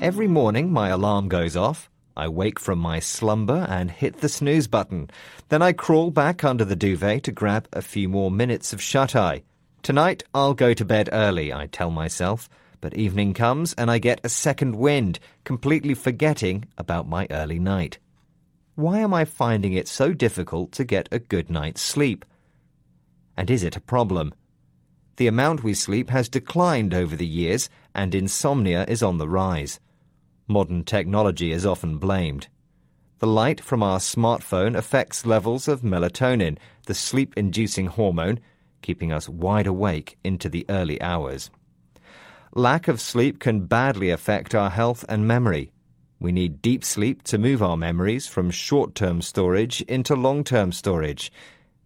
Every morning, my alarm goes off. I wake from my slumber and hit the snooze button. Then I crawl back under the duvet to grab a few more minutes of shut eye. Tonight, I'll go to bed early, I tell myself. But evening comes and I get a second wind, completely forgetting about my early night. Why am I finding it so difficult to get a good night's sleep? And is it a problem? The amount we sleep has declined over the years, and insomnia is on the rise. Modern technology is often blamed. The light from our smartphone affects levels of melatonin, the sleep inducing hormone, keeping us wide awake into the early hours. Lack of sleep can badly affect our health and memory. We need deep sleep to move our memories from short term storage into long term storage.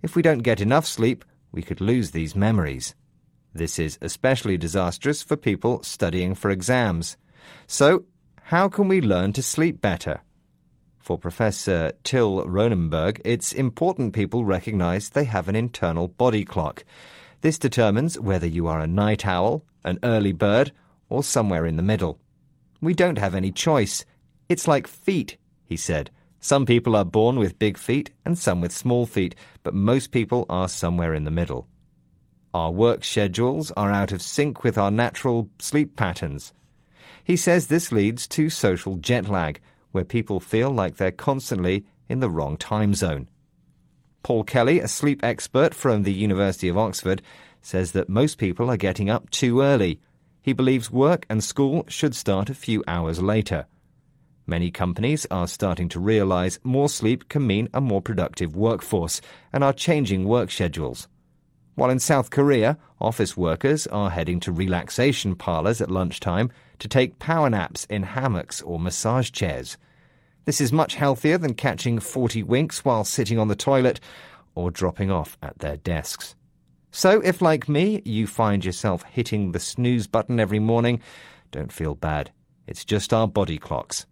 If we don't get enough sleep, we could lose these memories. This is especially disastrous for people studying for exams. So, how can we learn to sleep better? For Professor Till Roenneberg, it's important people recognize they have an internal body clock. This determines whether you are a night owl, an early bird, or somewhere in the middle. We don't have any choice. It's like feet, he said. Some people are born with big feet and some with small feet, but most people are somewhere in the middle. Our work schedules are out of sync with our natural sleep patterns. He says this leads to social jet lag, where people feel like they're constantly in the wrong time zone. Paul Kelly, a sleep expert from the University of Oxford, says that most people are getting up too early. He believes work and school should start a few hours later. Many companies are starting to realize more sleep can mean a more productive workforce and are changing work schedules. While in South Korea, office workers are heading to relaxation parlors at lunchtime to take power naps in hammocks or massage chairs. This is much healthier than catching 40 winks while sitting on the toilet or dropping off at their desks. So, if like me, you find yourself hitting the snooze button every morning, don't feel bad. It's just our body clocks.